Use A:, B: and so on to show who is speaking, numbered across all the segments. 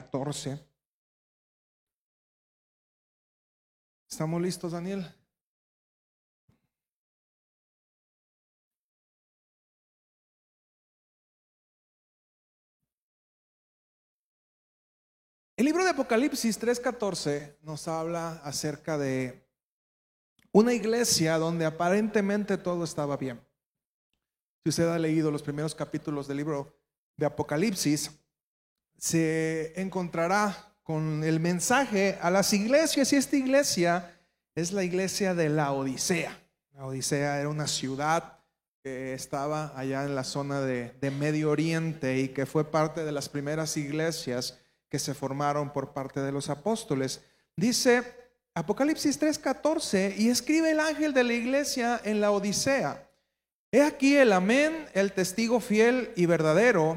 A: 14. ¿Estamos listos, Daniel? El libro de Apocalipsis 3:14 nos habla acerca de una iglesia donde aparentemente todo estaba bien. Si usted ha leído los primeros capítulos del libro de Apocalipsis, se encontrará con el mensaje a las iglesias y esta iglesia es la iglesia de la Odisea. La Odisea era una ciudad que estaba allá en la zona de, de Medio Oriente y que fue parte de las primeras iglesias que se formaron por parte de los apóstoles. Dice Apocalipsis 3:14 y escribe el ángel de la iglesia en la Odisea. He aquí el amén, el testigo fiel y verdadero,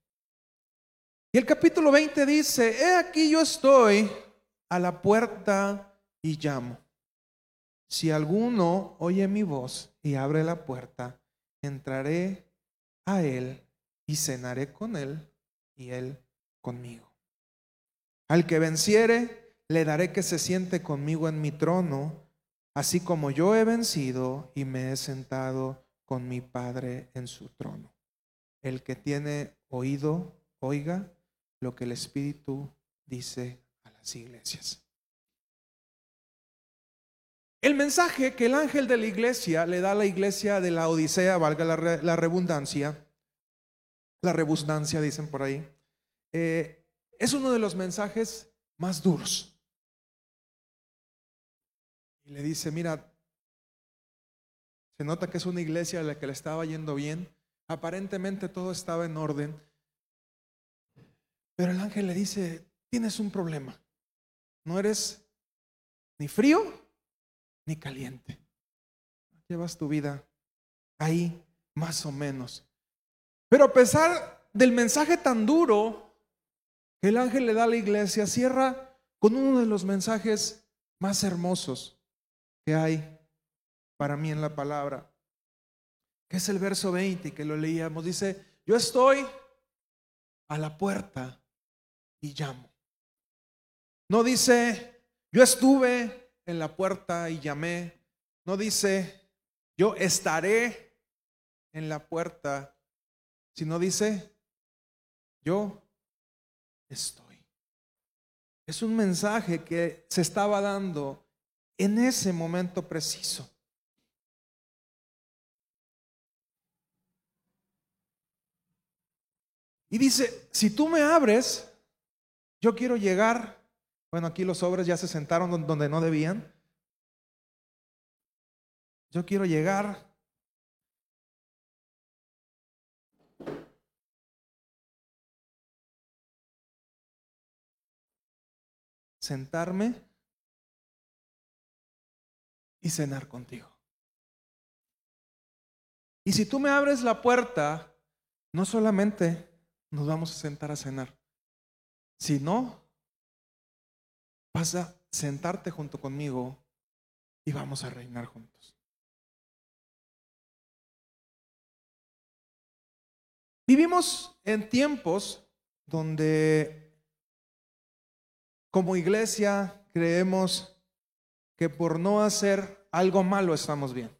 A: Y el capítulo 20 dice, he aquí yo estoy a la puerta y llamo. Si alguno oye mi voz y abre la puerta, entraré a él y cenaré con él y él conmigo. Al que venciere, le daré que se siente conmigo en mi trono, así como yo he vencido y me he sentado con mi Padre en su trono. El que tiene oído, oiga lo que el Espíritu dice a las iglesias. El mensaje que el ángel de la iglesia le da a la iglesia de la Odisea, valga la, la redundancia, la dicen por ahí, eh, es uno de los mensajes más duros. Y le dice, mira, se nota que es una iglesia a la que le estaba yendo bien, aparentemente todo estaba en orden, pero el ángel le dice, tienes un problema, no eres ni frío ni caliente, llevas tu vida ahí más o menos. Pero a pesar del mensaje tan duro que el ángel le da a la iglesia, cierra con uno de los mensajes más hermosos que hay para mí en la palabra, que es el verso 20 que lo leíamos. Dice, yo estoy a la puerta y llamo. No dice, yo estuve en la puerta y llamé. No dice, yo estaré en la puerta si no dice, yo estoy. Es un mensaje que se estaba dando en ese momento preciso. Y dice, si tú me abres, yo quiero llegar, bueno, aquí los sobres ya se sentaron donde no debían, yo quiero llegar. Sentarme y cenar contigo. Y si tú me abres la puerta, no solamente nos vamos a sentar a cenar, sino vas a sentarte junto conmigo y vamos a reinar juntos. Vivimos en tiempos donde como iglesia creemos que por no hacer algo malo estamos bien.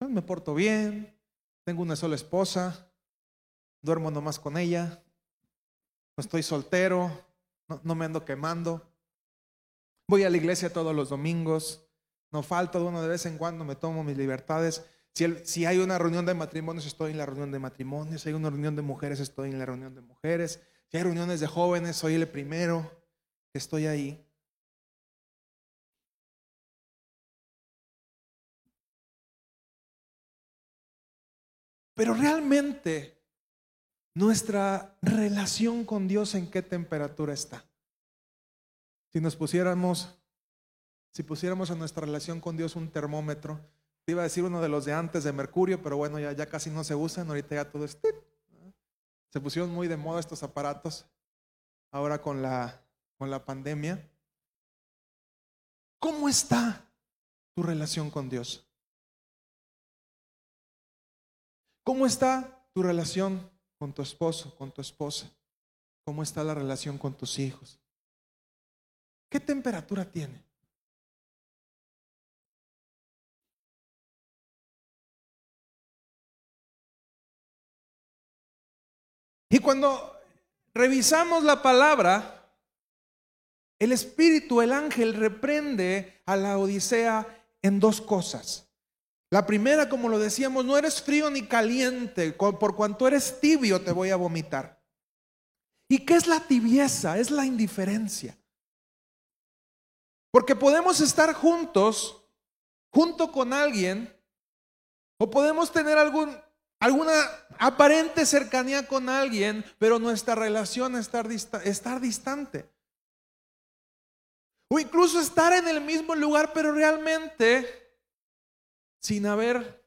A: Me porto bien, tengo una sola esposa, duermo nomás con ella, no estoy soltero, no, me ando quemando. Voy a la iglesia todos los domingos, no falto de uno de vez en cuando, me tomo mis libertades. Si, hay una reunión de matrimonios, estoy en la reunión de matrimonios. Si hay una reunión de mujeres, estoy en la reunión de mujeres. Si hay reuniones de jóvenes, soy el primero estoy ahí. Pero realmente nuestra relación con Dios en qué temperatura está. Si nos pusiéramos, si pusiéramos a nuestra relación con Dios un termómetro, te iba a decir uno de los de antes de mercurio, pero bueno, ya, casi no se usan, ahorita ya todo es... Se pusieron muy de moda estos aparatos, ahora con la, con la pandemia. ¿Cómo está tu relación con Dios? ¿Cómo está tu relación con tu esposo, con tu esposa? ¿Cómo está la relación con tus hijos? ¿Qué temperatura tiene? Y cuando revisamos la palabra, el Espíritu, el ángel, reprende a la Odisea en dos cosas. La primera, como lo decíamos, no eres frío ni caliente, por cuanto eres tibio te voy a vomitar. ¿Y qué es la tibieza? Es la indiferencia. Porque podemos estar juntos, junto con alguien, o podemos tener alguna aparente cercanía con alguien, pero nuestra relación estar, estar distante. O incluso estar en el mismo lugar, pero realmente sin haber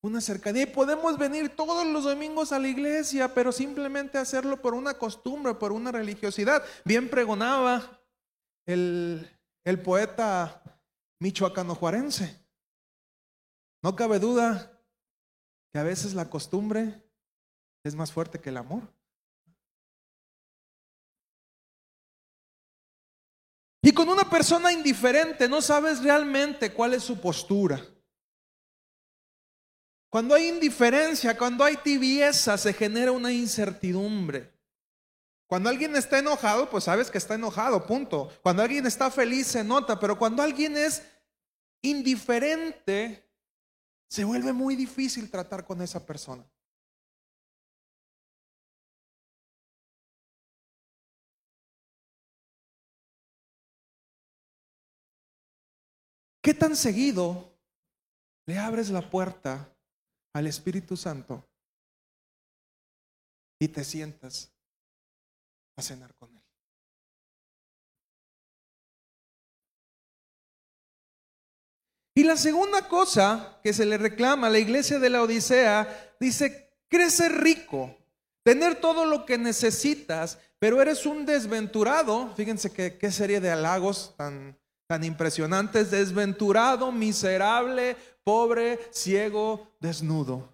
A: una cercanía. Y podemos venir todos los domingos a la iglesia, pero simplemente hacerlo por una costumbre, por una religiosidad. Bien pregonaba el, el poeta michoacano juarense. No cabe duda que a veces la costumbre es más fuerte que el amor. Y con una persona indiferente no sabes realmente cuál es su postura. Cuando hay indiferencia, cuando hay tibieza, se genera una incertidumbre. Cuando alguien está enojado, pues sabes que está enojado, punto. Cuando alguien está feliz, se nota, pero cuando alguien es indiferente, se vuelve muy difícil tratar con esa persona. ¿Qué tan seguido le abres la puerta al Espíritu Santo y te sientas a cenar con Él? Y la segunda cosa que se le reclama a la iglesia de la Odisea, dice, crecer rico, tener todo lo que necesitas, pero eres un desventurado. Fíjense qué serie de halagos tan, tan impresionantes. Desventurado, miserable, pobre, ciego, desnudo.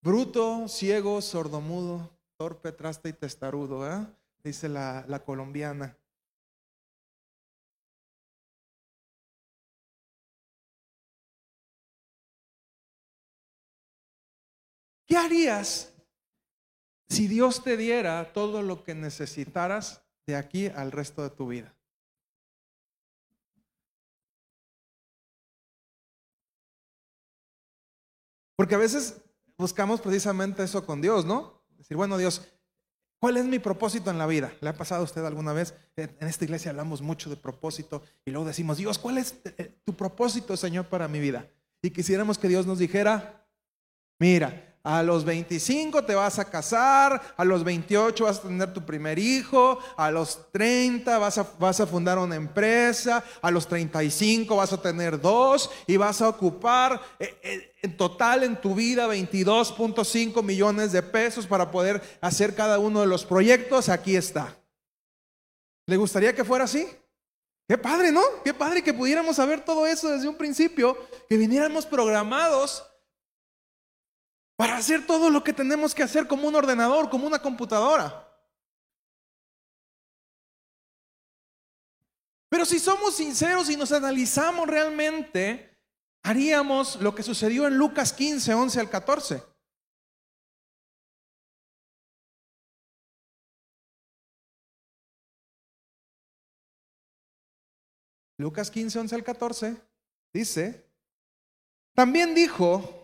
A: Bruto, ciego, sordomudo, torpe, traste y testarudo, ¿eh? dice la, la colombiana. ¿Qué harías si Dios te diera todo lo que necesitaras de aquí al resto de tu vida? Porque a veces buscamos precisamente eso con Dios, ¿no? Decir, bueno, Dios, ¿cuál es mi propósito en la vida? ¿Le ha pasado a usted alguna vez? En esta iglesia hablamos mucho de propósito y luego decimos, Dios, ¿cuál es eh, tu propósito, Señor, para mi vida? Y quisiéramos que Dios nos dijera, mira, a los 25 te vas a casar, a los 28 vas a tener tu primer hijo, a los 30 vas a, vas a fundar una empresa, a los 35 vas a tener dos y vas a ocupar eh, eh, en total en tu vida 22.5 millones de pesos para poder hacer cada uno de los proyectos. Aquí está. ¿Le gustaría que fuera así? Qué padre, ¿no? Qué padre que pudiéramos saber todo eso desde un principio, que viniéramos programados para hacer todo lo que tenemos que hacer como un ordenador, como una computadora. Pero si somos sinceros y nos analizamos realmente, haríamos lo que sucedió en Lucas 15, 11 al 14. Lucas 15, 11 al 14 dice, también dijo,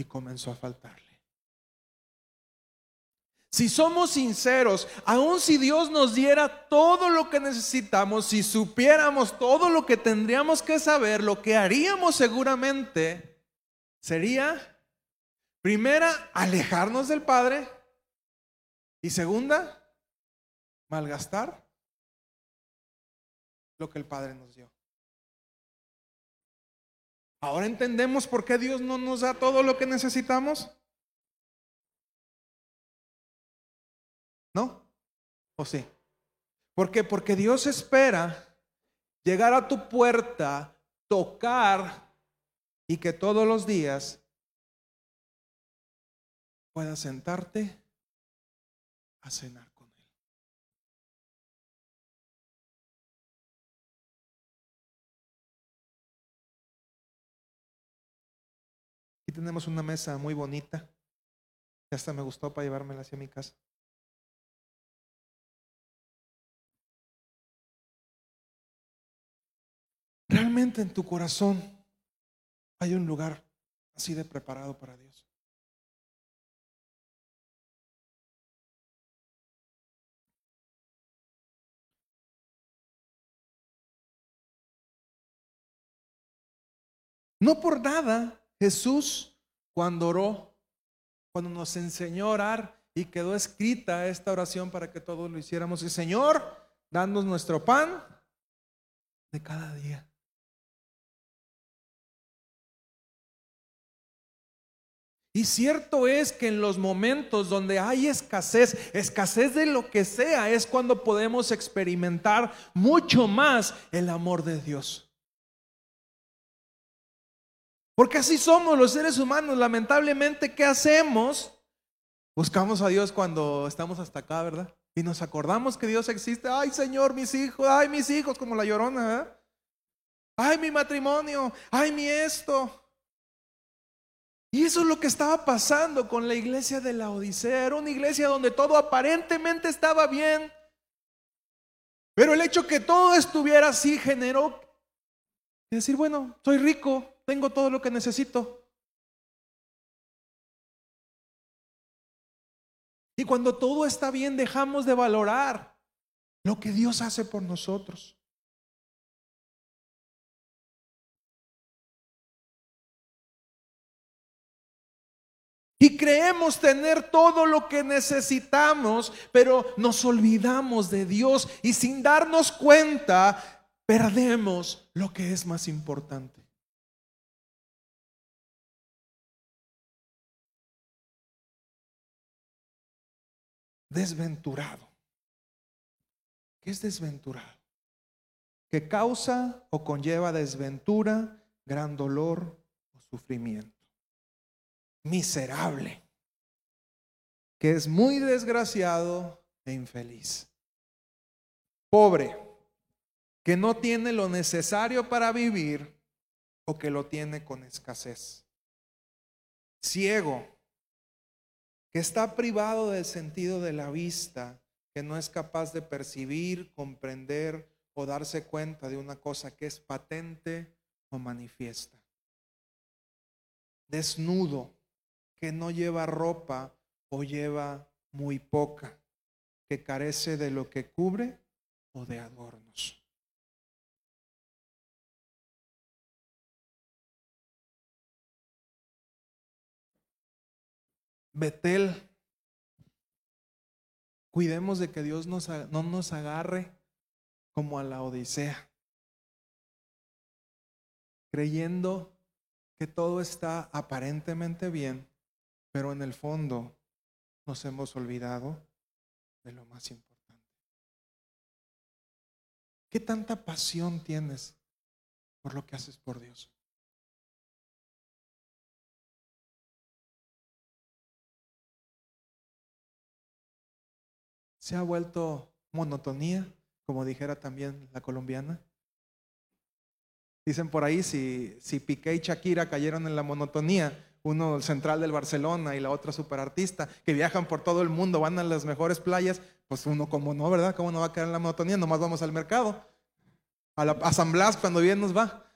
A: y comenzó a faltarle. Si somos sinceros, aun si Dios nos diera todo lo que necesitamos, si supiéramos todo lo que tendríamos que saber, lo que haríamos seguramente sería, primera, alejarnos del Padre y segunda, malgastar lo que el Padre nos dio. Ahora entendemos por qué Dios no nos da todo lo que necesitamos. ¿No? ¿O sí? ¿Por qué? Porque Dios espera llegar a tu puerta, tocar y que todos los días puedas sentarte a cenar Aquí tenemos una mesa muy bonita. Ya hasta me gustó para llevármela hacia mi casa. Realmente en tu corazón hay un lugar así de preparado para Dios. No por nada Jesús cuando oró, cuando nos enseñó a orar y quedó escrita esta oración para que todos lo hiciéramos, y Señor, danos nuestro pan de cada día. Y cierto es que en los momentos donde hay escasez, escasez de lo que sea, es cuando podemos experimentar mucho más el amor de Dios. Porque así somos los seres humanos. Lamentablemente, ¿qué hacemos? Buscamos a Dios cuando estamos hasta acá, ¿verdad? Y nos acordamos que Dios existe. Ay, Señor, mis hijos, ay, mis hijos, como la llorona. Ay, mi matrimonio, ay, mi esto. Y eso es lo que estaba pasando con la iglesia de la Odisea. Era una iglesia donde todo aparentemente estaba bien. Pero el hecho que todo estuviera así generó decir, bueno, soy rico, tengo todo lo que necesito. Y cuando todo está bien, dejamos de valorar lo que Dios hace por nosotros. Y creemos tener todo lo que necesitamos, pero nos olvidamos de Dios y sin darnos cuenta perdemos lo que es más importante. Desventurado. ¿Qué es desventurado? Que causa o conlleva desventura, gran dolor o sufrimiento miserable, que es muy desgraciado e infeliz. Pobre, que no tiene lo necesario para vivir o que lo tiene con escasez. Ciego, que está privado del sentido de la vista, que no es capaz de percibir, comprender o darse cuenta de una cosa que es patente o manifiesta. Desnudo, que no lleva ropa o lleva muy poca, que carece de lo que cubre o de adornos. Betel, cuidemos de que Dios no nos agarre como a la Odisea, creyendo que todo está aparentemente bien pero en el fondo nos hemos olvidado de lo más importante. ¿Qué tanta pasión tienes por lo que haces por Dios. Se ha vuelto monotonía, como dijera también la colombiana. Dicen por ahí, si, si Piqué y Shakira cayeron en la monotonía, uno central del Barcelona y la otra superartista, que viajan por todo el mundo, van a las mejores playas, pues uno como no, ¿verdad? ¿Cómo no va a caer en la monotonía? Nomás vamos al mercado, a, la, a San Blas cuando bien nos va.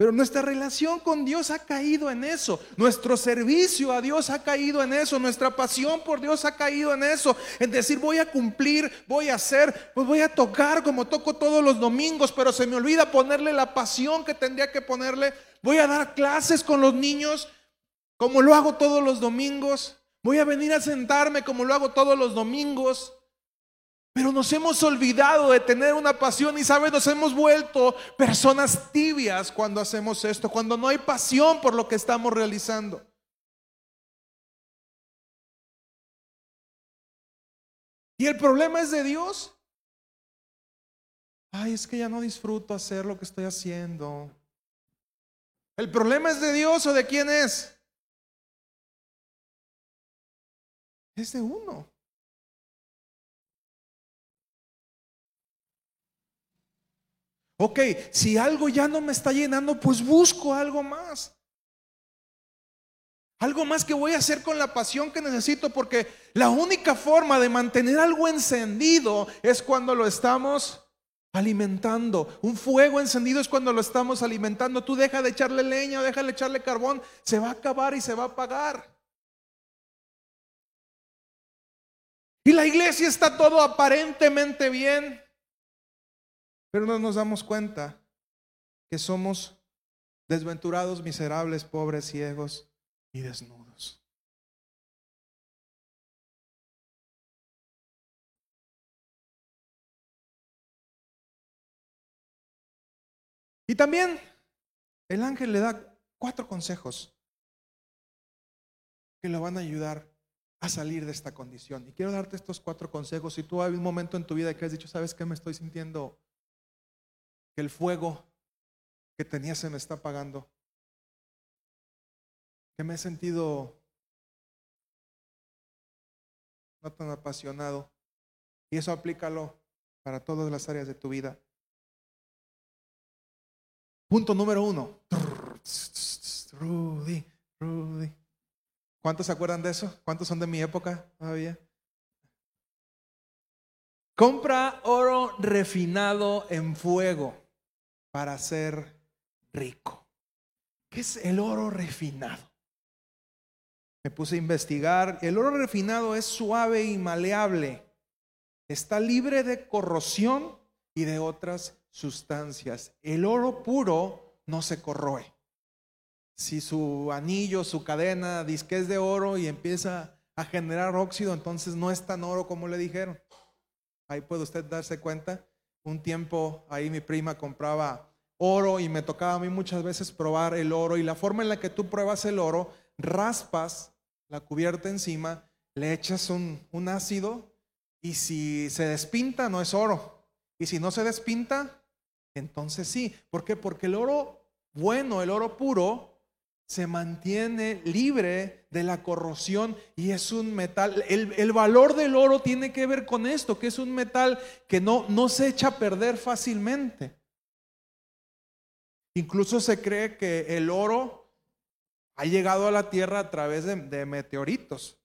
A: Pero nuestra relación con Dios ha caído en eso. Nuestro servicio a Dios ha caído en eso. Nuestra pasión por Dios ha caído en eso. En decir, voy a cumplir, voy a hacer, pues voy a tocar como toco todos los domingos, pero se me olvida ponerle la pasión que tendría que ponerle. Voy a dar clases con los niños como lo hago todos los domingos. Voy a venir a sentarme como lo hago todos los domingos. Pero nos hemos olvidado de tener una pasión y, ¿sabes? Nos hemos vuelto personas tibias cuando hacemos esto, cuando no hay pasión por lo que estamos realizando. Y el problema es de Dios. Ay, es que ya no disfruto hacer lo que estoy haciendo. ¿El problema es de Dios o de quién es? Es de uno. Ok, si algo ya no me está llenando, pues busco algo más. Algo más que voy a hacer con la pasión que necesito, porque la única forma de mantener algo encendido es cuando lo estamos alimentando. Un fuego encendido es cuando lo estamos alimentando. Tú deja de echarle leña deja de echarle carbón, se va a acabar y se va a apagar. Y la iglesia está todo aparentemente bien. Pero no nos damos cuenta que somos desventurados, miserables, pobres, ciegos y desnudos. Y también el ángel le da cuatro consejos que le van a ayudar a salir de esta condición. Y quiero darte estos cuatro consejos. Si tú hay un momento en tu vida que has dicho, ¿sabes qué? Me estoy sintiendo el fuego que tenía se me está apagando, que me he sentido no tan apasionado. Y eso aplícalo para todas las áreas de tu vida. Punto número uno. ¿Cuántos se acuerdan de eso? ¿Cuántos son de mi época todavía? Compra oro refinado en fuego para ser rico. ¿Qué es el oro refinado? Me puse a investigar. El oro refinado es suave y maleable. Está libre de corrosión y de otras sustancias. El oro puro no se corroe. Si su anillo, su cadena, dice que es de oro y empieza a generar óxido, entonces no es tan oro como le dijeron. Ahí puede usted darse cuenta. Un tiempo ahí mi prima compraba oro y me tocaba a mí muchas veces probar el oro y la forma en la que tú pruebas el oro, raspas la cubierta encima, le echas un, un ácido y si se despinta no es oro. Y si no se despinta, entonces sí. ¿Por qué? Porque el oro bueno, el oro puro, se mantiene libre de la corrosión y es un metal. El, valor del oro tiene que ver con esto, que es un metal que no, no se echa a perder fácilmente. Incluso se cree que el oro ha llegado a la Tierra a través de, meteoritos.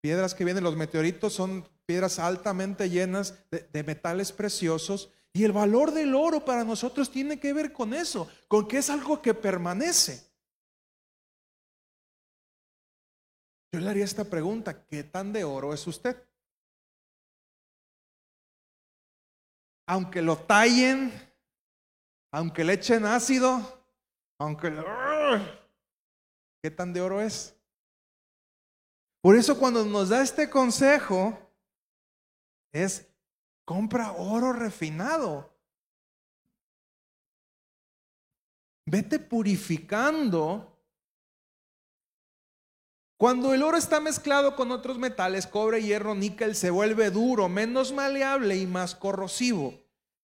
A: Piedras que vienen, los meteoritos son piedras altamente llenas de metales preciosos y el valor del oro para nosotros tiene que ver con eso, con que es algo que permanece. Yo le haría esta pregunta, ¿qué tan de oro es usted? Aunque lo tallen, aunque le echen ácido, aunque... ¿Qué tan de oro es? Por eso cuando nos da este consejo es compra oro refinado. Vete purificando cuando el oro está mezclado con otros metales, cobre, hierro, níquel, se vuelve duro, menos maleable y más corrosivo.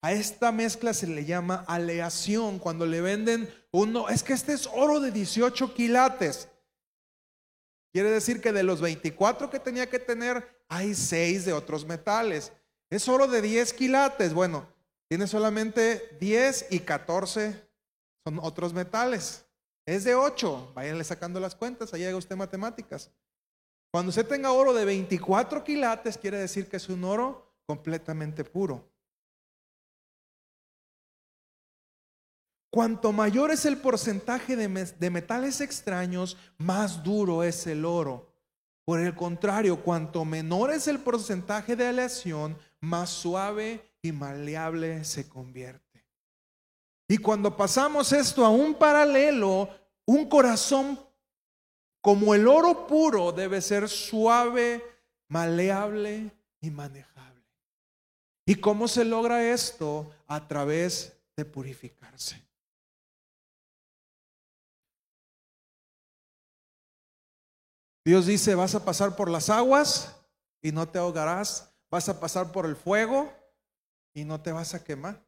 A: A esta mezcla se le llama aleación. Cuando le venden uno, es que este es oro de 18 quilates. Quiere decir que de los 24 que tenía que tener, hay 6 de otros metales. Es oro de 10 quilates. Bueno, tiene solamente 10 y 14 son otros metales. Es de 8. Váyanle sacando las cuentas, ahí haga usted matemáticas. Cuando usted tenga oro de 24 quilates, quiere decir que es un oro completamente puro. Cuanto mayor es el porcentaje de, metales extraños, más duro es el oro. Por el contrario, cuanto menor es el porcentaje de aleación, más suave y maleable se convierte. Y cuando pasamos esto a un paralelo, un corazón como el oro puro debe ser suave, maleable y manejable. ¿Y cómo se logra esto? A través de purificarse. Dios dice, vas a pasar por las aguas y no te ahogarás, vas a pasar por el fuego y no te vas a quemar.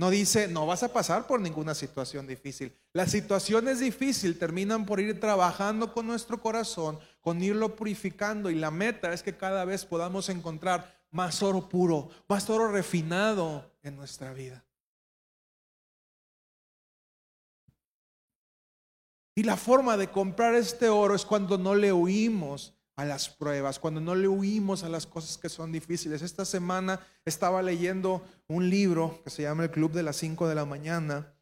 A: No dice, no vas a pasar por ninguna situación difícil. Las situaciones difíciles terminan por ir trabajando con nuestro corazón, con irlo purificando y la meta es que cada vez podamos encontrar más oro puro, más oro refinado en nuestra vida. Y la forma de comprar este oro es cuando no le huimos a las pruebas, cuando no le huimos a las cosas que son difíciles. Esta semana estaba leyendo un libro que se llama El Club de las 5 de la mañana.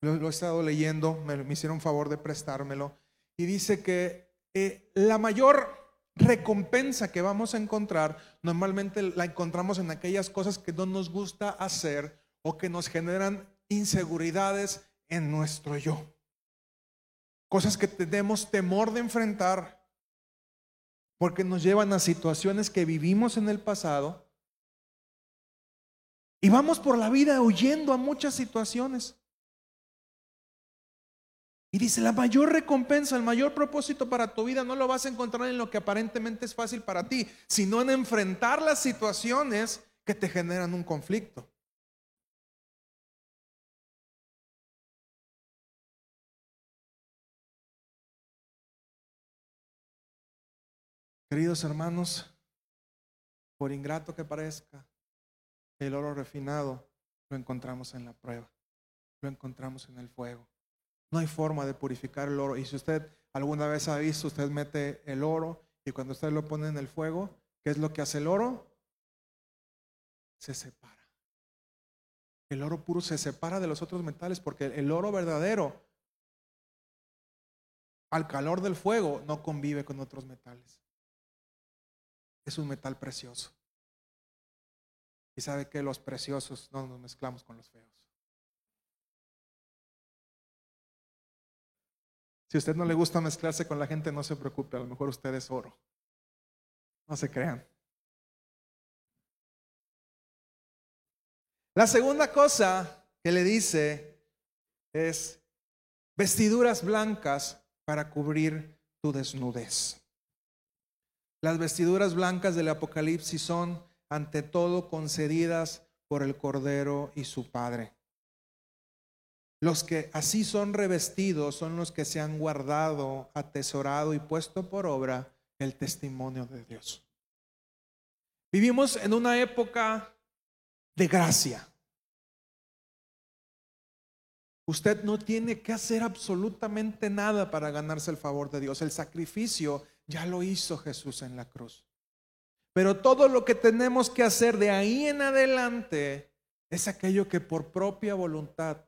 A: Lo, he estado leyendo, me, me, hicieron favor de prestármelo. Y dice que eh, la mayor recompensa que vamos a encontrar, normalmente la encontramos en aquellas cosas que no nos gusta hacer o que nos generan inseguridades en nuestro yo cosas que tenemos temor de enfrentar porque nos llevan a situaciones que vivimos en el pasado y vamos por la vida huyendo a muchas situaciones. Y dice, la mayor recompensa, el mayor propósito para tu vida no lo vas a encontrar en lo que aparentemente es fácil para ti, sino en enfrentar las situaciones que te generan un conflicto. Queridos hermanos, por ingrato que parezca, el oro refinado lo encontramos en la prueba, lo encontramos en el fuego. No hay forma de purificar el oro. Y si usted alguna vez ha visto, usted mete el oro y cuando usted lo pone en el fuego, ¿qué es lo que hace el oro? Se separa. El oro puro se separa de los otros metales porque el oro verdadero, al calor del fuego, no convive con otros metales es un metal precioso. Y sabe que los preciosos no nos mezclamos con los feos. Si a usted no le gusta mezclarse con la gente, no se preocupe, a lo mejor usted es oro. No se crean. La segunda cosa que le dice es vestiduras blancas para cubrir tu desnudez. Las vestiduras blancas del Apocalipsis son, ante todo, concedidas por el Cordero y su Padre. Los que así son revestidos son los que se han guardado, atesorado y puesto por obra el testimonio de Dios. Vivimos en una época de gracia. Usted no tiene que hacer absolutamente nada para ganarse el favor de Dios. El sacrificio ya lo hizo Jesús en la cruz. Pero todo lo que tenemos que hacer de ahí en adelante es aquello que por propia voluntad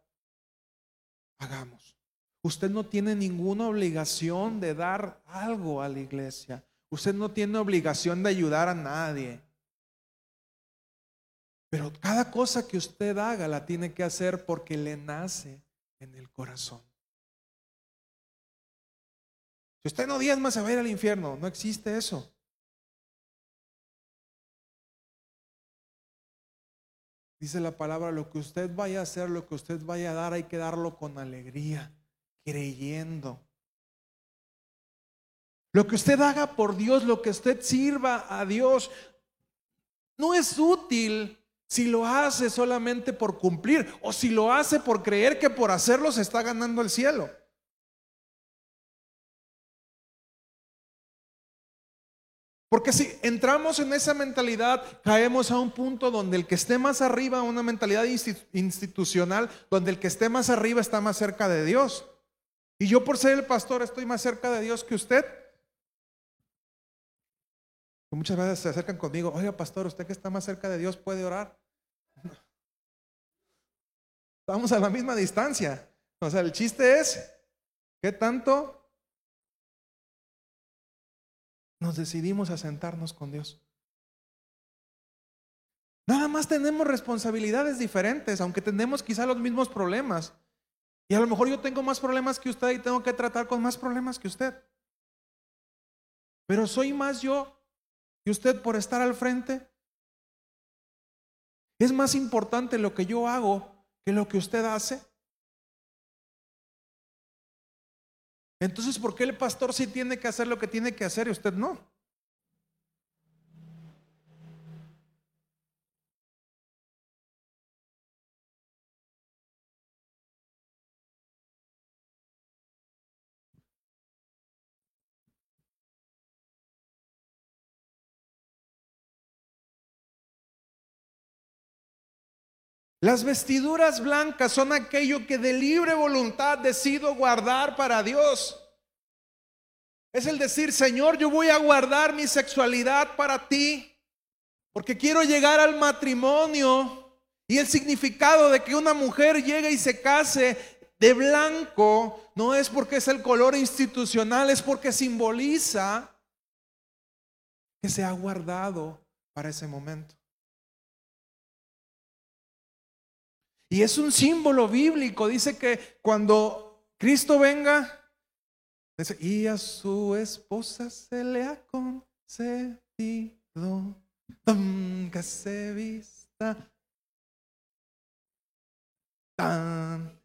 A: hagamos. Usted no tiene ninguna obligación de dar algo a la iglesia. Usted no tiene obligación de ayudar a nadie. Pero cada cosa que usted haga la tiene que hacer porque le nace en el corazón. Usted no diezma, se va a ir al infierno. No existe eso. Dice la palabra, lo que usted vaya a hacer, lo que usted vaya a dar, hay que darlo con alegría, creyendo. Lo que usted haga por Dios, lo que usted sirva a Dios, no es útil si lo hace solamente por cumplir o si lo hace por creer que por hacerlo se está ganando el cielo. Porque si entramos en esa mentalidad, caemos a un punto donde el que esté más arriba, una mentalidad institucional, donde el que esté más arriba está más cerca de Dios. Y yo por ser el pastor estoy más cerca de Dios que usted. Muchas veces se acercan conmigo, oiga pastor, usted que está más cerca de Dios puede orar. Estamos a la misma distancia. O sea, el chiste es, ¿qué tanto nos decidimos a sentarnos con Dios. Nada más tenemos responsabilidades diferentes, aunque tenemos quizá los mismos problemas. Y a lo mejor yo tengo más problemas que usted y tengo que tratar con más problemas que usted. Pero soy más yo que usted por estar al frente. Es más importante lo que yo hago que lo que usted hace. Entonces, ¿por qué el pastor sí tiene que hacer lo que tiene que hacer y usted no? Las vestiduras blancas son aquello que de libre voluntad decido guardar para Dios. Es el decir, Señor, yo voy a guardar mi sexualidad para ti, porque quiero llegar al matrimonio. Y el significado de que una mujer llegue y se case de blanco no es porque es el color institucional, es porque simboliza que se ha guardado para ese momento. Y es un símbolo bíblico. Dice que cuando Cristo venga, y a su esposa se le ha concedido que se vista tan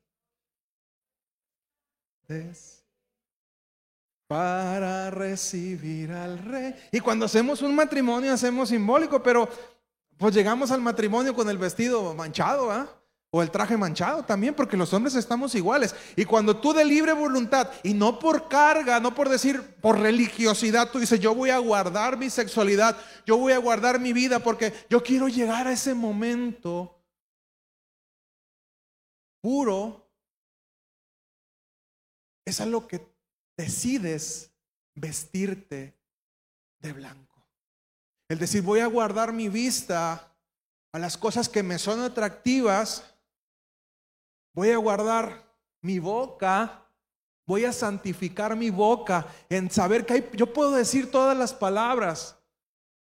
A: para recibir al rey. Y cuando hacemos un matrimonio hacemos simbólico, pero pues llegamos al matrimonio con el vestido manchado, ¿ah? O el traje manchado también, porque los hombres estamos iguales. Y cuando tú de libre voluntad, y no por carga, no por decir por religiosidad, tú dices, yo voy a guardar mi sexualidad, yo voy a guardar mi vida, porque yo quiero llegar a ese momento puro, es a lo que decides vestirte de blanco. El decir, voy a guardar mi vista a las cosas que me son atractivas Voy a guardar mi boca, voy a santificar mi boca en saber que hay, yo puedo decir todas las palabras,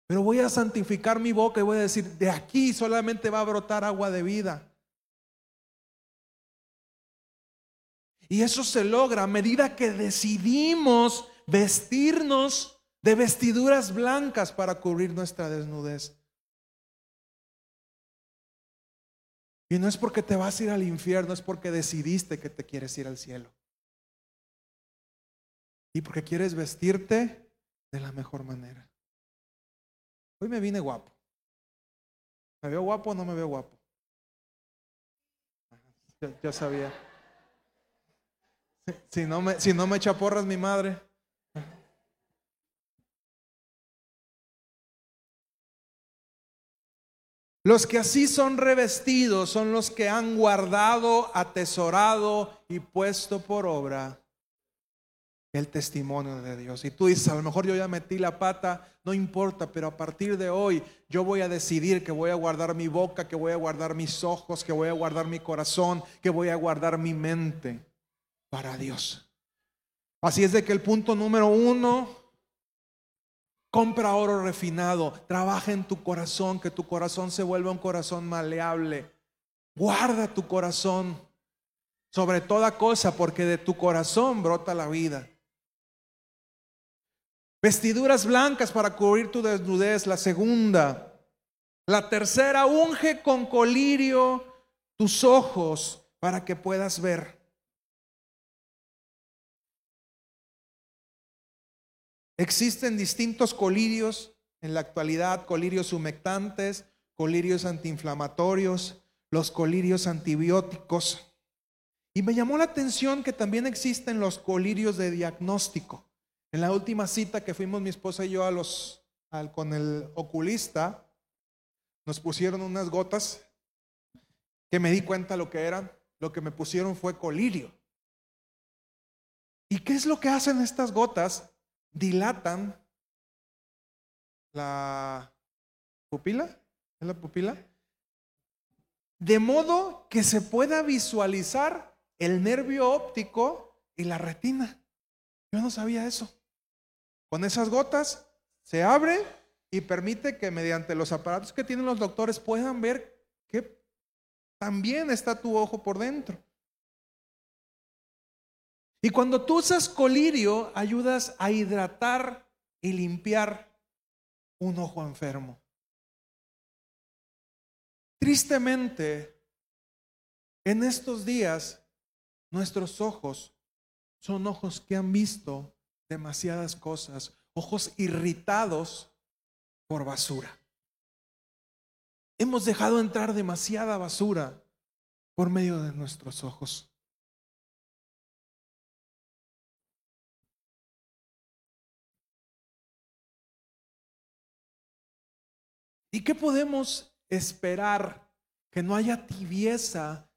A: pero voy a santificar mi boca y voy a decir, de aquí solamente va a brotar agua de vida. Y eso se logra a medida que decidimos vestirnos de vestiduras blancas para cubrir nuestra desnudez. Y no es porque te vas a ir al infierno, es porque decidiste que te quieres ir al cielo. Y porque quieres vestirte de la mejor manera. Hoy me vine guapo. ¿Me veo guapo o no me veo guapo? Ya, sabía. Si, no me, si no me echa porras mi madre. Los que así son revestidos son los que han guardado, atesorado y puesto por obra el testimonio de Dios. Y tú dices, a lo mejor yo ya metí la pata, no importa, pero a partir de hoy yo voy a decidir que voy a guardar mi boca, que voy a guardar mis ojos, que voy a guardar mi corazón, que voy a guardar mi mente para Dios. Así es de que el punto número uno Compra oro refinado, trabaja en tu corazón, que tu corazón se vuelva un corazón maleable. Guarda tu corazón sobre toda cosa, porque de tu corazón brota la vida. Vestiduras blancas para cubrir tu desnudez, la segunda. La tercera, unge con colirio tus ojos para que puedas ver. Existen distintos colirios en la actualidad, colirios humectantes, colirios antiinflamatorios, los colirios antibióticos. Y me llamó la atención que también existen los colirios de diagnóstico. En la última cita que fuimos mi esposa y yo a los, con el oculista, nos pusieron unas gotas que me di cuenta lo que eran. Lo que me pusieron fue colirio. ¿Y qué es lo que hacen estas gotas? Dilatan la pupila, ¿es la pupila? De modo que se pueda visualizar el nervio óptico y la retina. Yo no sabía eso. Con esas gotas se abre y permite que mediante los aparatos que tienen los doctores puedan ver que también está tu ojo por dentro. Y cuando tú usas colirio, ayudas a hidratar y limpiar un ojo enfermo. Tristemente, en estos días, nuestros ojos son ojos que han visto demasiadas cosas, ojos irritados por basura. Hemos dejado entrar demasiada basura por medio de nuestros ojos. ¿Y qué podemos esperar? Que no haya tibieza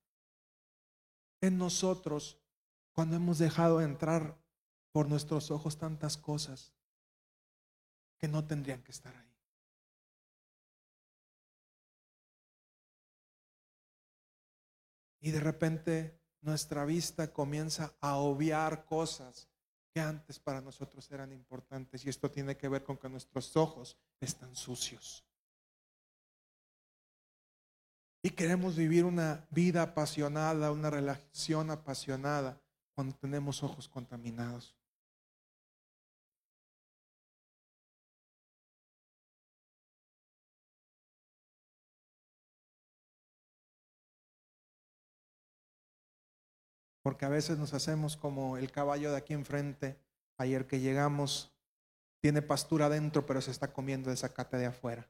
A: en nosotros cuando hemos dejado entrar por nuestros ojos tantas cosas que no tendrían que estar ahí. Y de repente nuestra vista comienza a obviar cosas que antes para nosotros eran importantes. Y esto tiene que ver con que nuestros ojos están sucios. Y queremos vivir una vida apasionada, una relación apasionada cuando tenemos ojos contaminados. Porque a veces nos hacemos como el caballo de aquí enfrente, ayer que llegamos, tiene pastura adentro, pero se está comiendo de zacate de afuera.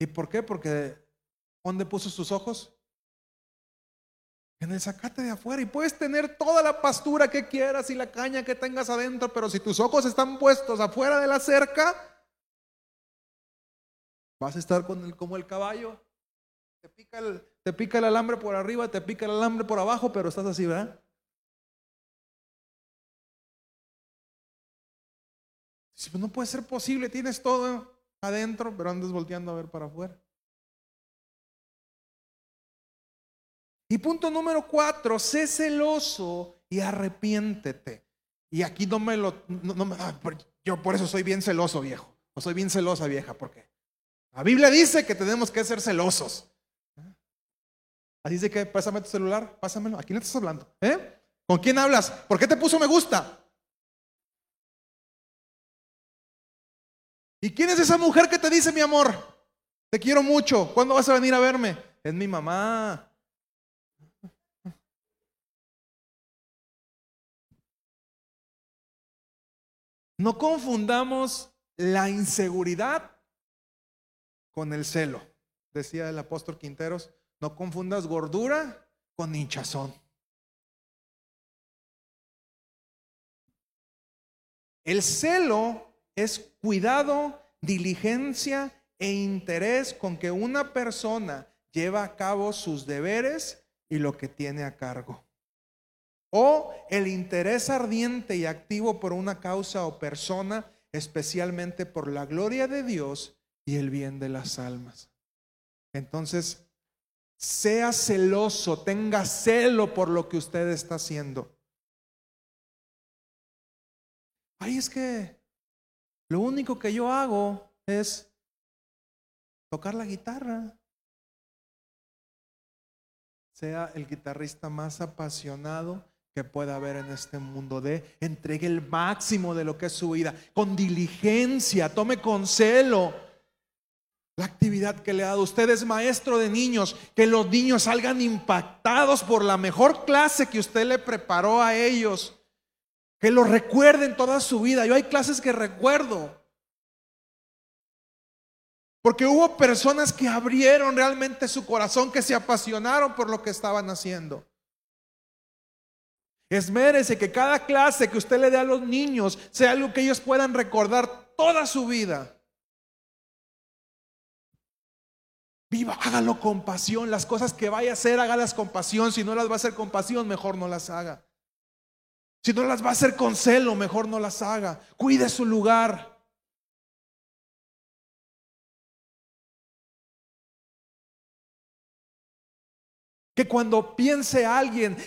A: ¿Y por qué? Porque ¿Dónde puso sus ojos? En el zacate de afuera. Y puedes tener toda la pastura que quieras y la caña que tengas adentro, pero si tus ojos están puestos afuera de la cerca, vas a estar con el, como el caballo. Te pica el, te pica el alambre por arriba, te pica el alambre por abajo, pero estás así, ¿verdad? Pues no puede ser posible, tienes todo adentro, pero andas volteando a ver para afuera. Y punto número cuatro, sé celoso y arrepiéntete. Y aquí no me lo, ah, yo por eso soy bien celoso, viejo. O soy bien celosa, vieja, porque la Biblia dice que tenemos que ser celosos. Así dice que pásame tu celular, pásamelo. ¿A quién estás hablando? ¿Eh? ¿Con quién hablas? ¿Por qué te puso me gusta? ¿Y quién es esa mujer que te dice, mi amor? Te quiero mucho. ¿Cuándo vas a venir a verme? Es mi mamá. No confundamos la inseguridad con el celo. Decía el apóstol Quinteros, no confundas gordura con hinchazón. El celo es cuidado, diligencia e interés con que una persona lleva a cabo sus deberes y lo que tiene a cargo o el interés ardiente y activo por una causa o persona, especialmente por la gloria de Dios y el bien de las almas. Entonces, sea celoso, tenga celo por lo que usted está haciendo. Ay, es que lo único que yo hago es tocar la guitarra. Sea el guitarrista más apasionado que pueda haber en este mundo. De entregue el máximo de lo que es su vida, con diligencia, tome con celo la actividad que le ha dado. Usted es maestro de niños, que los niños salgan impactados por la mejor clase que usted le preparó a ellos, que lo recuerden toda su vida. Yo hay clases que recuerdo. Porque hubo personas que abrieron realmente su corazón, que se apasionaron por lo que estaban haciendo. Esmérese que cada clase que usted le dé a los niños sea algo que ellos puedan recordar toda su vida. Viva, hágalo con pasión. Las cosas que vaya a hacer, hágalas con pasión. Si no las va a hacer con pasión, mejor no las haga. Si no las va a hacer con celo, mejor no las haga. Cuide su lugar. Que cuando piense alguien,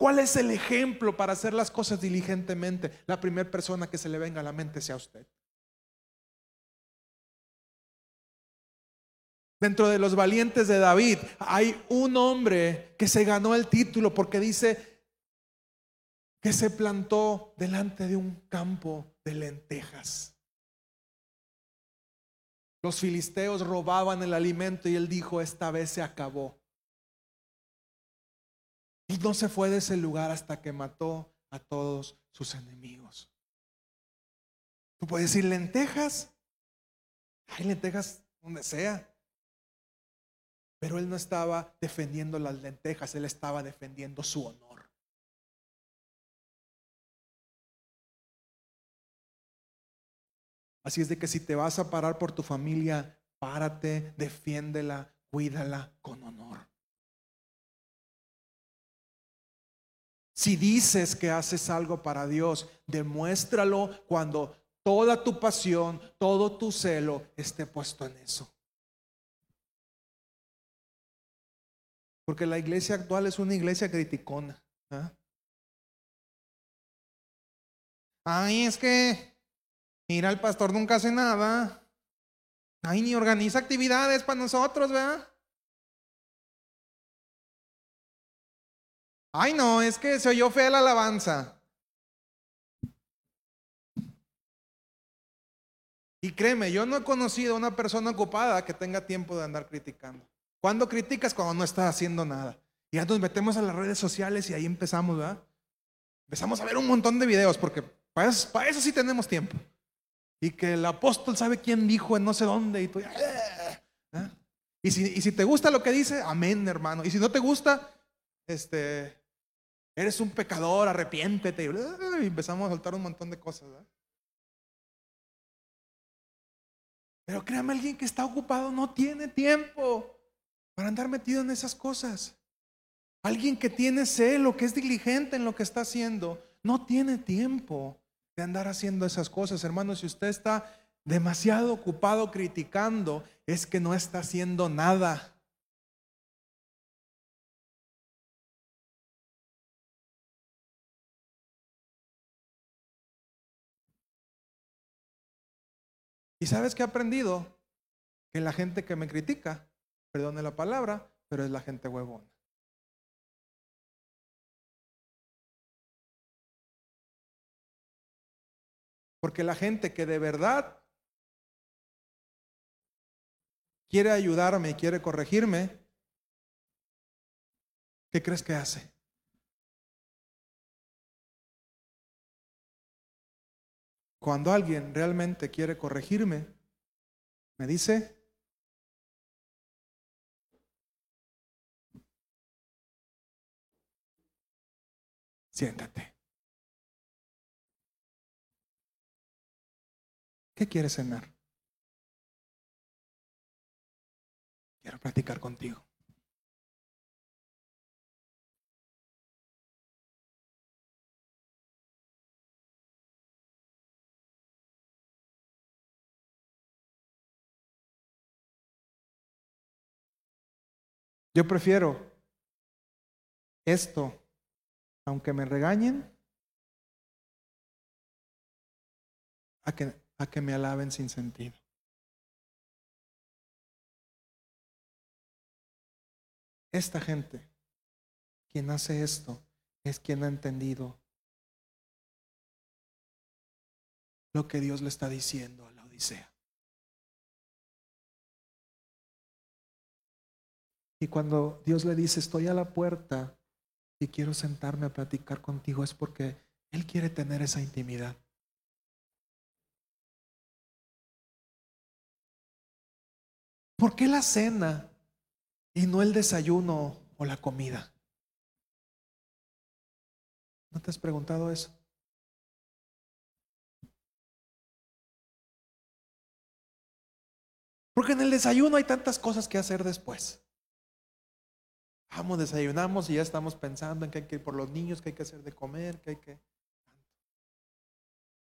A: ¿cuál es el ejemplo para hacer las cosas diligentemente? La primera persona que se le venga a la mente sea usted. Dentro de los valientes de David hay un hombre que se ganó el título porque dice que se plantó delante de un campo de lentejas. Los filisteos robaban el alimento y él dijo, esta vez se acabó. Y no se fue de ese lugar hasta que mató a todos sus enemigos. Tú puedes decir lentejas. Hay lentejas donde sea. Pero él no estaba defendiendo las lentejas, él estaba defendiendo su honor. Así es de que si te vas a parar por tu familia, párate, defiéndela, cuídala con honor. Si dices que haces algo para Dios, demuéstralo cuando toda tu pasión, todo tu celo esté puesto en eso. Porque la iglesia actual es una iglesia criticona. ¿ah? Ay, es que, mira, el pastor nunca hace nada. Ay, ni organiza actividades para nosotros, ¿verdad? Ay, no, es que se oyó fea la alabanza. Y créeme, yo no he conocido a una persona ocupada que tenga tiempo de andar criticando. ¿Cuándo criticas? Cuando no estás haciendo nada. Y ya nos metemos a las redes sociales y ahí empezamos, ¿verdad? Empezamos a ver un montón de videos porque para eso, sí tenemos tiempo. Y que el apóstol sabe quién dijo en no sé dónde y tú ¿eh? Y si, y si te gusta lo que dice, amén, hermano. Y si no te gusta, este, eres un pecador, arrepiéntete. Y empezamos a soltar un montón de cosas, ¿verdad? Pero créame, alguien que está ocupado no tiene tiempo para andar metido en esas cosas. Alguien que tiene celo, que es diligente en lo que está haciendo, no tiene tiempo de andar haciendo esas cosas. Hermano, si usted está demasiado ocupado criticando, es que no está haciendo nada. ¿Y sabes qué he aprendido? Que la gente que me critica perdone la palabra, pero es la gente huevona. Porque la gente que de verdad quiere ayudarme y quiere corregirme, ¿qué crees que hace? Cuando alguien realmente quiere corregirme, me dice, Siéntate. ¿Qué quieres cenar? Quiero platicar contigo. Yo prefiero esto aunque me regañen, a que, a que me alaben sin sentido. Esta gente, quien hace esto, es quien ha entendido lo que Dios le está diciendo a la Odisea. Y cuando Dios le dice, estoy a la puerta y quiero sentarme a platicar contigo es porque Él quiere tener esa intimidad. ¿Por qué la cena y no el desayuno o la comida? ¿No te has preguntado eso? Porque en el desayuno hay tantas cosas que hacer después. Vamos, desayunamos y ya estamos pensando en que hay que ir por los niños, que hay que hacer de comer, que hay que...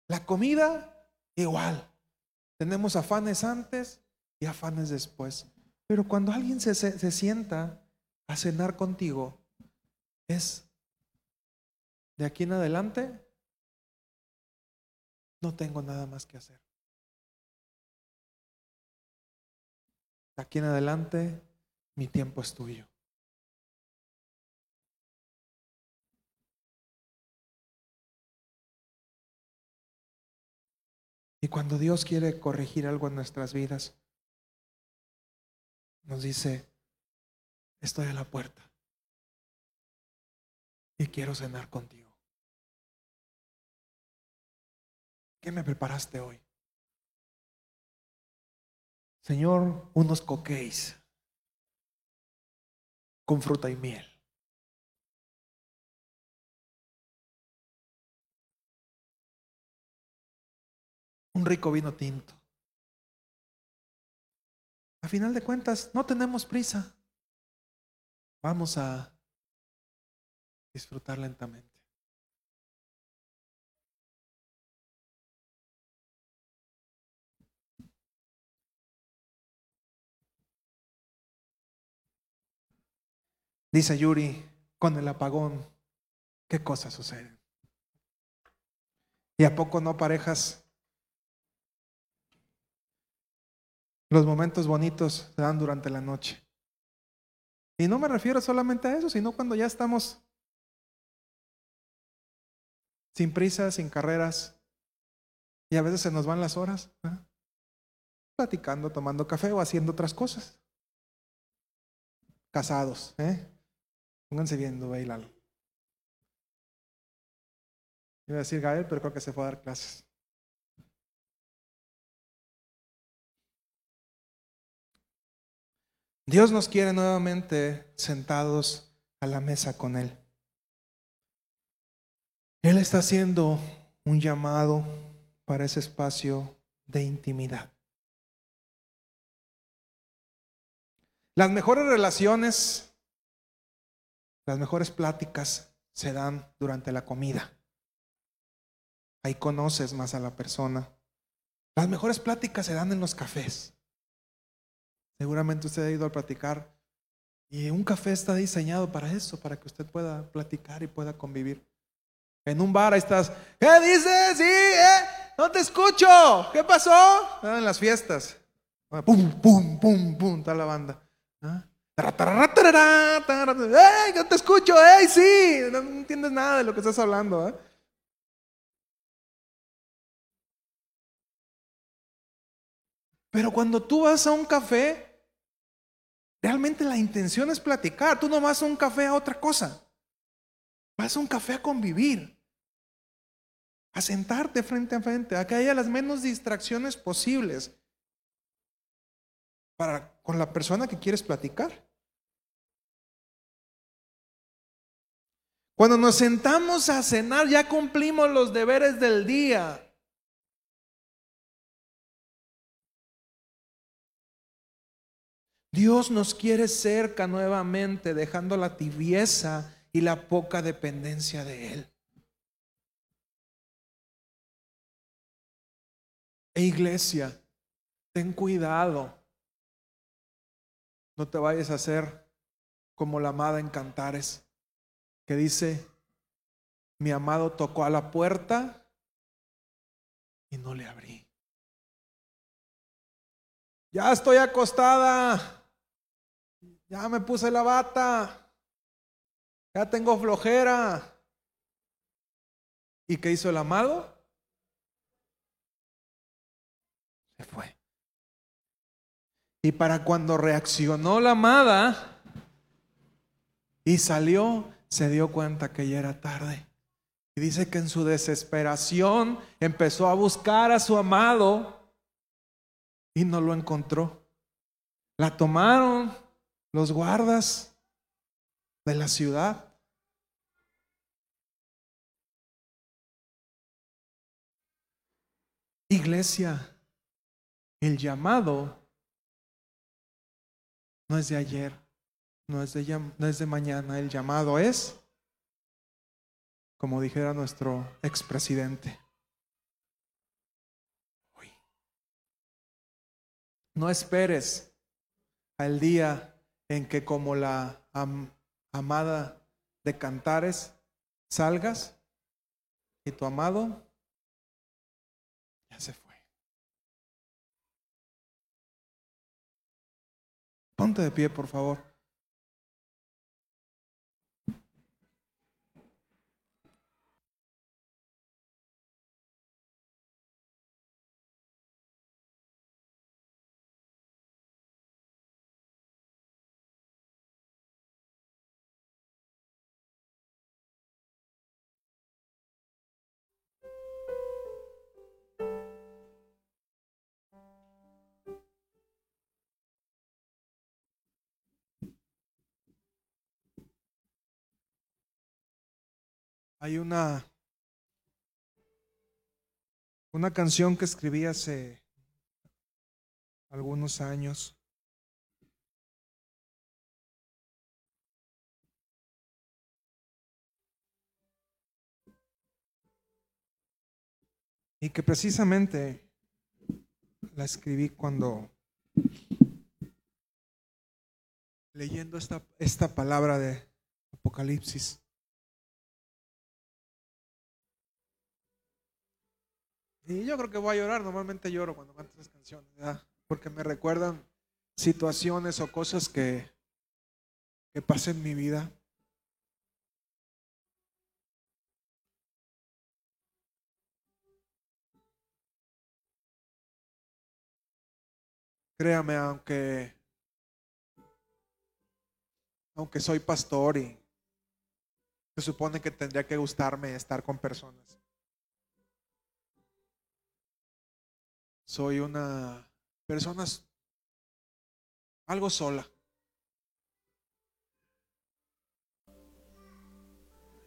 A: La comida, igual. Tenemos afanes antes y afanes después. Pero cuando alguien se, se sienta a cenar contigo, es de aquí en adelante, no tengo nada más que hacer. De aquí en adelante, mi tiempo es tuyo. Y cuando Dios quiere corregir algo en nuestras vidas, nos dice, estoy a la puerta y quiero cenar contigo. ¿Qué me preparaste hoy? Señor, unos coquéis con fruta y miel. Un rico vino tinto. A final de cuentas, no tenemos prisa. Vamos a disfrutar lentamente. Dice Yuri, con el apagón, ¿qué cosas suceden? ¿Y a poco no parejas? Los momentos bonitos se dan durante la noche. Y no me refiero solamente a eso, sino cuando ya estamos sin prisa, sin carreras, y a veces se nos van las horas, platicando, tomando café o haciendo otras cosas. Casados, ¿eh? Pónganse viendo, bailalo. Iba a decir Gael, pero creo que se fue a dar clases. Dios nos quiere nuevamente sentados a la mesa con Él. Él está haciendo un llamado para ese espacio de intimidad. Las mejores relaciones las mejores pláticas se dan durante la comida. Ahí conoces más a la persona. Las mejores pláticas se dan en los cafés. Seguramente usted ha ido a platicar y un café está diseñado para eso, para que usted pueda platicar y pueda convivir. En un bar ahí estás, ¿qué dices? Sí, ¿eh? No te escucho. ¿Qué pasó? Ah, en las fiestas. Pum, pum, pum, pum, está la banda. ¿Ah? ¡Ey, yo te escucho! ¡Ey, sí! No entiendes nada de lo que estás hablando. ¿eh? Pero cuando tú vas a un café, realmente la intención es platicar. Tú no vas a un café a otra cosa. Vas a un café a convivir. A sentarte frente a frente, a que haya las menos distracciones posibles para, con la persona que quieres platicar. Cuando nos sentamos a cenar ya cumplimos los deberes del día. Dios nos quiere cerca nuevamente, dejando la tibieza y la poca dependencia de Él. E iglesia, ten cuidado. No te vayas a hacer como la amada en Cantares que dice, mi amado tocó a la puerta y no le abrí. Ya estoy acostada, ya me puse la bata, ya tengo flojera. ¿Y qué hizo el amado? Se fue. Y para cuando reaccionó la amada y salió, se dio cuenta que ya era tarde. Y dice que en su desesperación empezó a buscar a su amado y no lo encontró. La tomaron los guardas de la ciudad. Iglesia, el llamado no es de ayer, no es de, no es de mañana, el llamado es, como dijera nuestro expresidente, hoy. No esperes al día en que como la amada de Cantares salgas y tu amado ya se fue. Ponte de pie, por favor. Hay una, una canción que escribí hace algunos años. Y que precisamente la escribí cuando leyendo esta, esta palabra de Apocalipsis. Y yo creo que voy a llorar, normalmente lloro cuando canto esas canciones, porque me recuerdan situaciones o cosas que, que pasé en mi vida. Créame, aunque aunque soy pastor y se supone que tendría que gustarme estar con personas. Soy una persona algo sola.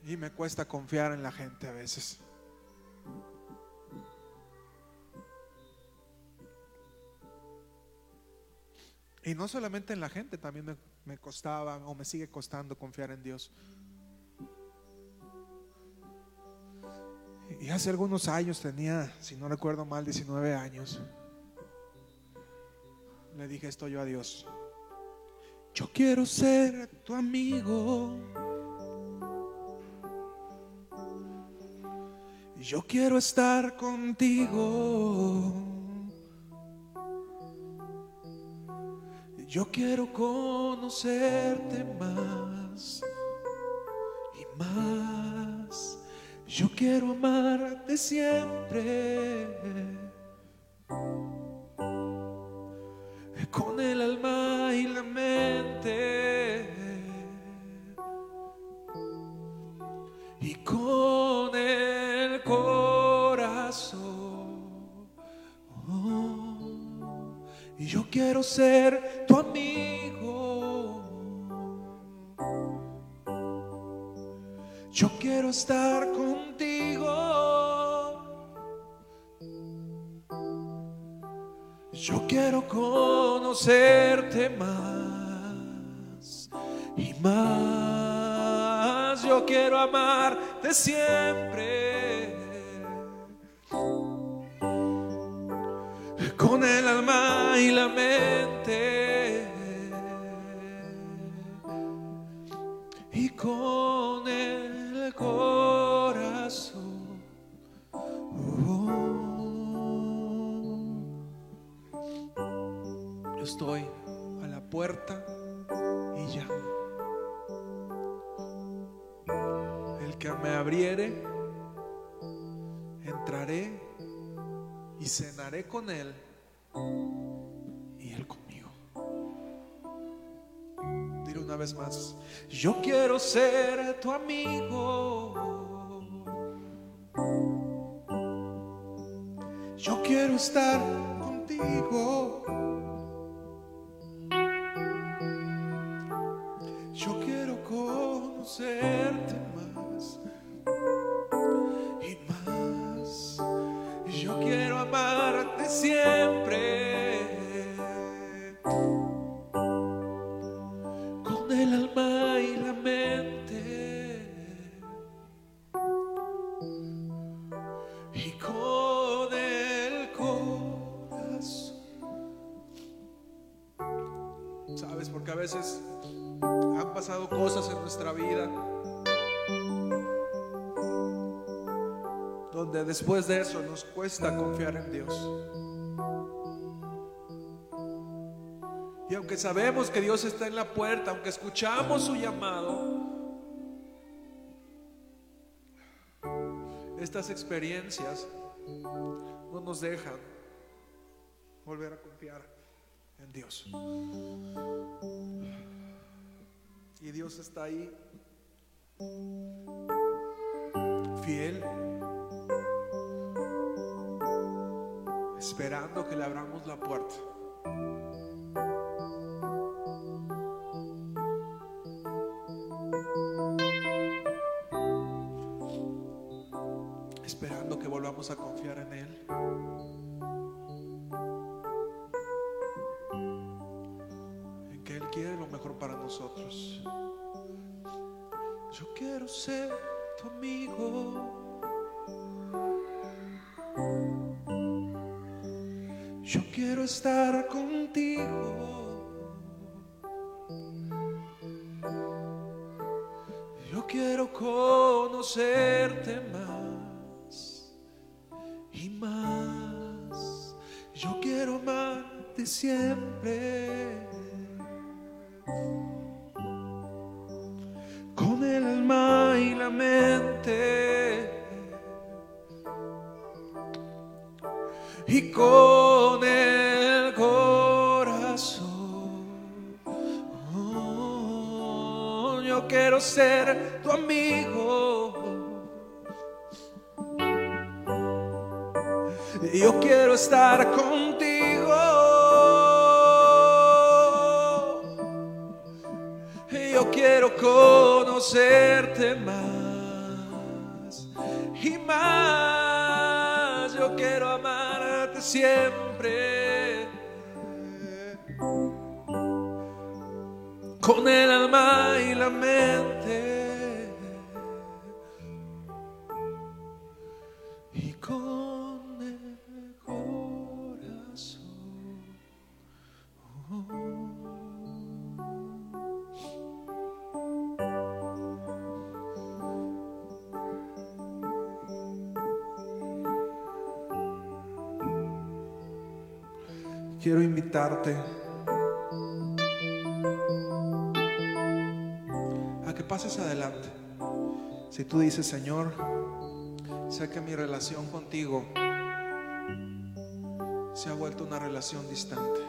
A: Y me cuesta confiar en la gente a veces. Y no solamente en la gente, también me, me, costaba o me sigue costando confiar en Dios. Y hace algunos años tenía, si no recuerdo mal, 19 años. Le dije esto yo a Dios. Yo quiero ser tu amigo. Yo quiero estar contigo. Yo quiero conocerte más y más. Yo quiero amarte siempre. Con el alma y la mente. Y con el corazón. y yo quiero ser tu amigo. Yo quiero estar conocerte más y más. Yo quiero amarte siempre. Me abriere, entraré y cenaré con él y él conmigo. Diré una vez más, yo quiero ser tu amigo. Yo quiero estar contigo. Después de eso nos cuesta confiar en Dios. Y aunque sabemos que Dios está en la puerta, aunque escuchamos su llamado, estas experiencias no nos dejan volver a confiar en Dios. Y Dios está ahí, fiel, esperando que le abramos la puerta. Esperando que volvamos a confiar en Él. En que Él quiere lo mejor para nosotros. Yo quiero ser tu amigo. Yo quiero estar contigo. Yo quiero conocerte más y más. Yo quiero amarte siempre. Amarte Quiero invitarte a que pases adelante. Si tú dices, Señor, sé que mi relación contigo se ha vuelto una relación distante.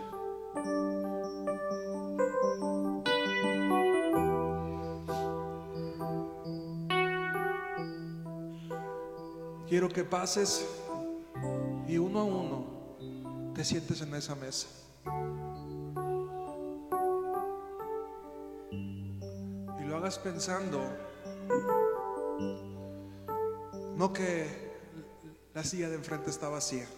A: Quiero que pases te sientes en esa mesa. Y lo hagas pensando, no que la silla de enfrente está vacía.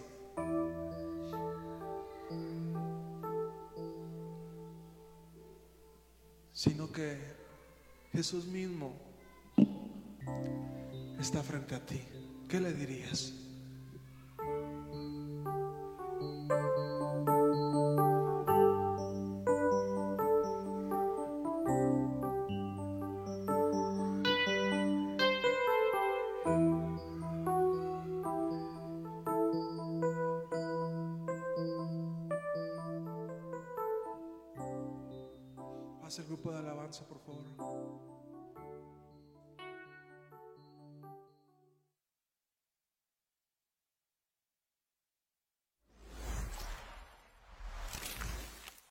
A: Sino que Jesús mismo está frente a ti.